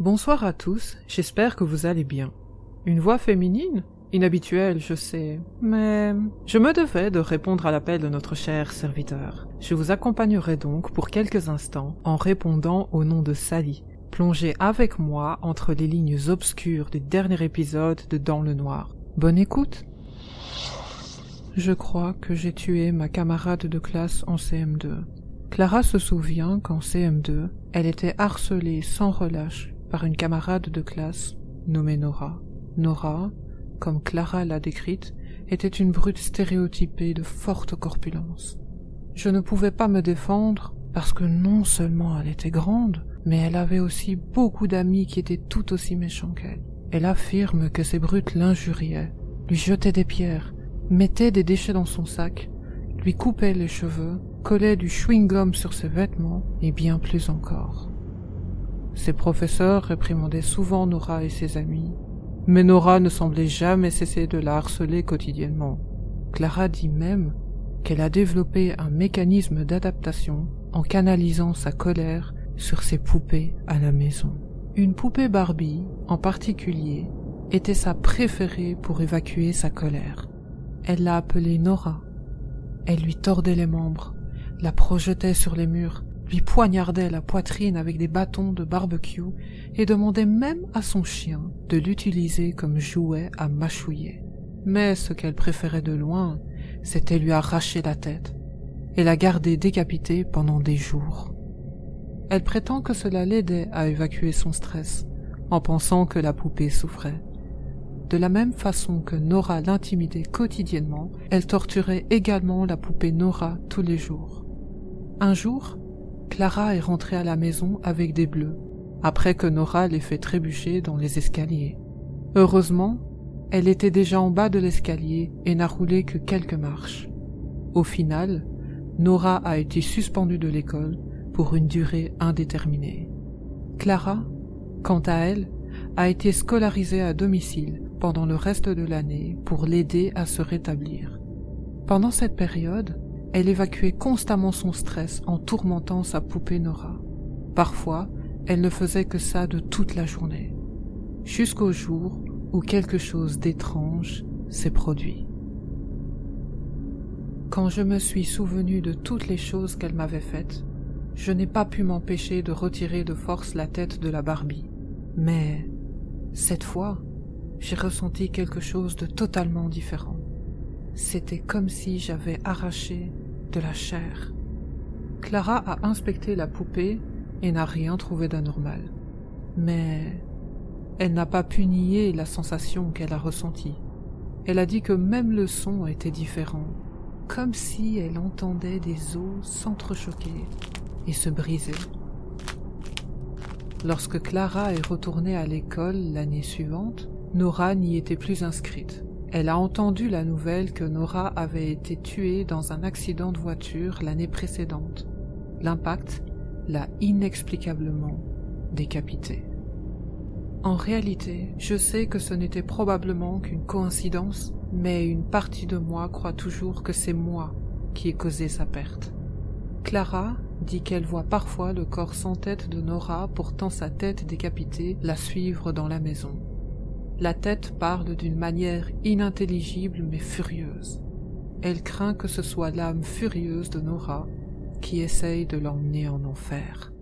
Bonsoir à tous, j'espère que vous allez bien. Une voix féminine? Inhabituelle, je sais, mais je me devais de répondre à l'appel de notre cher serviteur. Je vous accompagnerai donc pour quelques instants en répondant au nom de Sally. Plongez avec moi entre les lignes obscures du dernier épisode de Dans le Noir. Bonne écoute Je crois que j'ai tué ma camarade de classe en CM2. Clara se souvient qu'en CM2, elle était harcelée sans relâche par une camarade de classe nommée Nora. Nora, comme Clara l'a décrite, était une brute stéréotypée de forte corpulence. Je ne pouvais pas me défendre parce que non seulement elle était grande, mais elle avait aussi beaucoup d'amis qui étaient tout aussi méchants qu'elle. Elle affirme que ces brutes l'injuriaient, lui jetaient des pierres, mettaient des déchets dans son sac, lui coupaient les cheveux, collaient du chewing-gum sur ses vêtements et bien plus encore. Ses professeurs réprimandaient souvent Nora et ses amis, mais Nora ne semblait jamais cesser de la harceler quotidiennement. Clara dit même qu'elle a développé un mécanisme d'adaptation en canalisant sa colère sur ses poupées à la maison. Une poupée Barbie, en particulier, était sa préférée pour évacuer sa colère. Elle l'a appelée Nora. Elle lui tordait les membres, la projetait sur les murs, poignardait la poitrine avec des bâtons de barbecue et demandait même à son chien de l'utiliser comme jouet à mâchouiller. Mais ce qu'elle préférait de loin, c'était lui arracher la tête et la garder décapitée pendant des jours. Elle prétend que cela l'aidait à évacuer son stress, en pensant que la poupée souffrait. De la même façon que Nora l'intimidait quotidiennement, elle torturait également la poupée Nora tous les jours. Un jour, Clara est rentrée à la maison avec des bleus, après que Nora l'ait fait trébucher dans les escaliers. Heureusement, elle était déjà en bas de l'escalier et n'a roulé que quelques marches. Au final, Nora a été suspendue de l'école pour une durée indéterminée. Clara, quant à elle, a été scolarisée à domicile pendant le reste de l'année pour l'aider à se rétablir. Pendant cette période, elle évacuait constamment son stress en tourmentant sa poupée Nora. Parfois, elle ne faisait que ça de toute la journée, jusqu'au jour où quelque chose d'étrange s'est produit. Quand je me suis souvenu de toutes les choses qu'elle m'avait faites, je n'ai pas pu m'empêcher de retirer de force la tête de la Barbie. Mais, cette fois, j'ai ressenti quelque chose de totalement différent. C'était comme si j'avais arraché de la chair. Clara a inspecté la poupée et n'a rien trouvé d'anormal. Mais elle n'a pas pu nier la sensation qu'elle a ressentie. Elle a dit que même le son était différent, comme si elle entendait des os s'entrechoquer et se briser. Lorsque Clara est retournée à l'école l'année suivante, Nora n'y était plus inscrite. Elle a entendu la nouvelle que Nora avait été tuée dans un accident de voiture l'année précédente. L'impact l'a inexplicablement décapitée. En réalité, je sais que ce n'était probablement qu'une coïncidence, mais une partie de moi croit toujours que c'est moi qui ai causé sa perte. Clara dit qu'elle voit parfois le corps sans tête de Nora portant sa tête décapitée la suivre dans la maison. La tête parle d'une manière inintelligible mais furieuse. Elle craint que ce soit l'âme furieuse de Nora qui essaye de l'emmener en enfer.